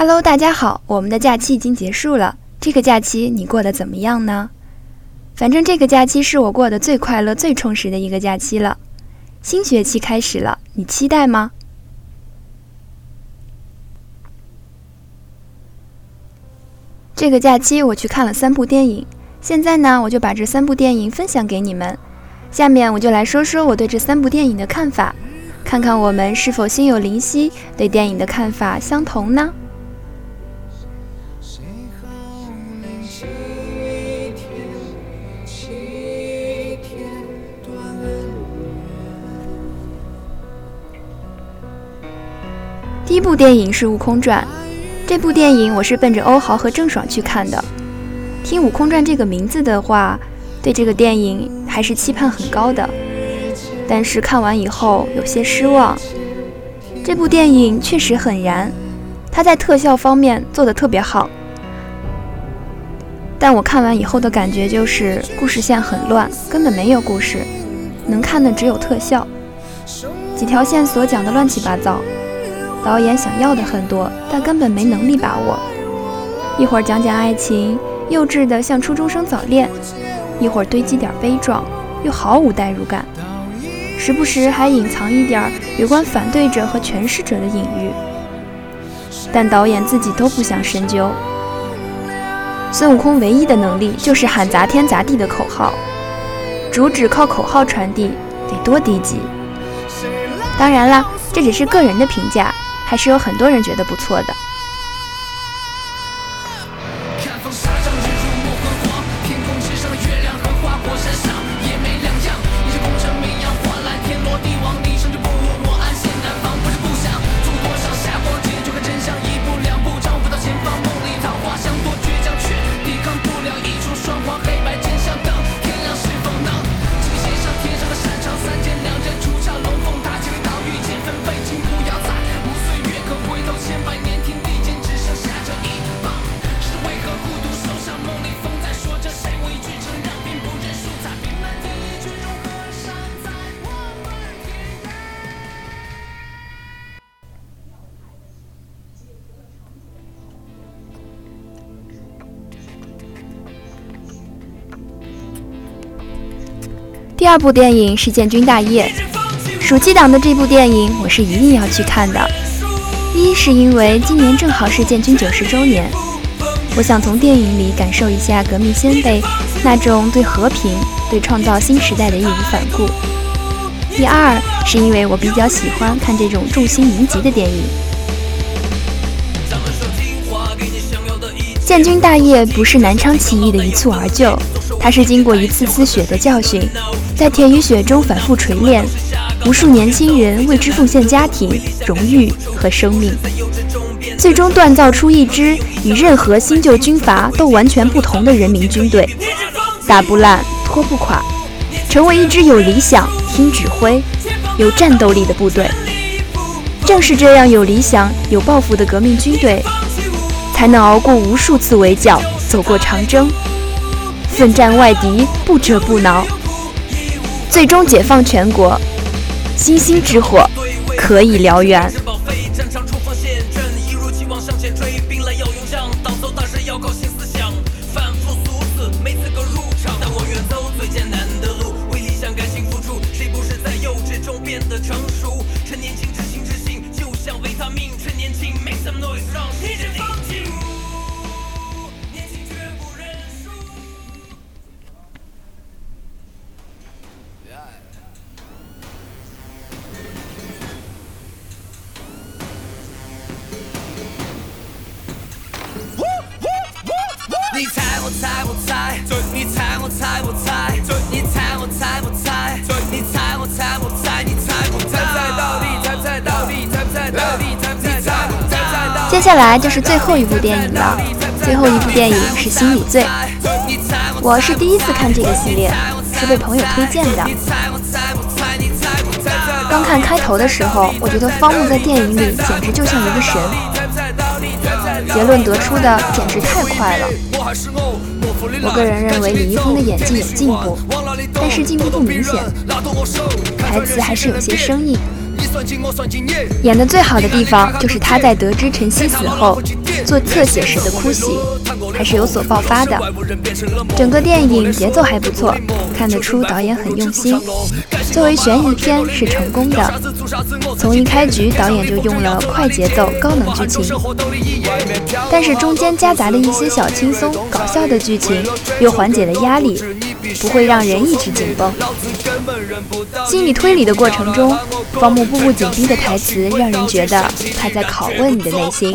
Hello，大家好，我们的假期已经结束了。这个假期你过得怎么样呢？反正这个假期是我过得最快乐、最充实的一个假期了。新学期开始了，你期待吗？这个假期我去看了三部电影，现在呢，我就把这三部电影分享给你们。下面我就来说说我对这三部电影的看法，看看我们是否心有灵犀，对电影的看法相同呢？第一部电影是《悟空传》，这部电影我是奔着欧豪和郑爽去看的。听《悟空传》这个名字的话，对这个电影还是期盼很高的。但是看完以后有些失望。这部电影确实很燃，它在特效方面做的特别好。但我看完以后的感觉就是故事线很乱，根本没有故事，能看的只有特效，几条线索讲的乱七八糟。导演想要的很多，但根本没能力把握。一会儿讲讲爱情，幼稚的像初中生早恋；一会儿堆积点悲壮，又毫无代入感。时不时还隐藏一点有关反对者和诠释者的隐喻，但导演自己都不想深究。孙悟空唯一的能力就是喊砸天砸地的口号，主旨靠口号传递，得多低级！当然啦，这只是个人的评价。还是有很多人觉得不错的。第二部电影是《建军大业》，暑期档的这部电影我是一定要去看的。一是因为今年正好是建军九十周年，我想从电影里感受一下革命先辈那种对和平、对创造新时代的义无反顾。第二是因为我比较喜欢看这种众星云集的电影。建军大业不是南昌起义的一蹴而就，它是经过一次次血的教训。在铁与血中反复锤炼，无数年轻人为之奉献家庭、荣誉和生命，最终锻造出一支与任何新旧军阀都完全不同的人民军队，打不烂、拖不垮，成为一支有理想、听指挥、有战斗力的部队。正是这样有理想、有抱负的革命军队，才能熬过无数次围剿，走过长征，奋战外敌，不折不挠。最终解放全国，星星之火可以燎原。接下来就是最后一部电影了，最后一部电影是《心理罪》。我是第一次看这个系列，是被朋友推荐的。刚看开头的时候，我觉得方木在电影里简直就像一个神，结论得出的简直太快了。我个人认为李易峰的演技有进步，但是进步不明显，台词还是有些生硬。演的最好的地方就是他在得知陈曦死后，做特写时的哭戏，还是有所爆发的。整个电影节奏还不错，看得出导演很用心。作为悬疑片是成功的，从一开局导演就用了快节奏、高能剧情，但是中间夹杂的一些小轻松、搞笑的剧情，又缓解了压力，不会让人一直紧绷。心理推理的过程中，方木步步紧逼的台词让人觉得他在拷问你的内心。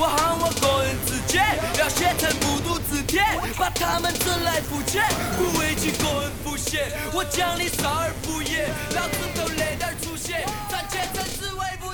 我喊我个人自荐要写成不读字帖把他们整来肤浅不畏惧个人肤浅我讲的少儿不宜老子就这点出息赚钱真是为无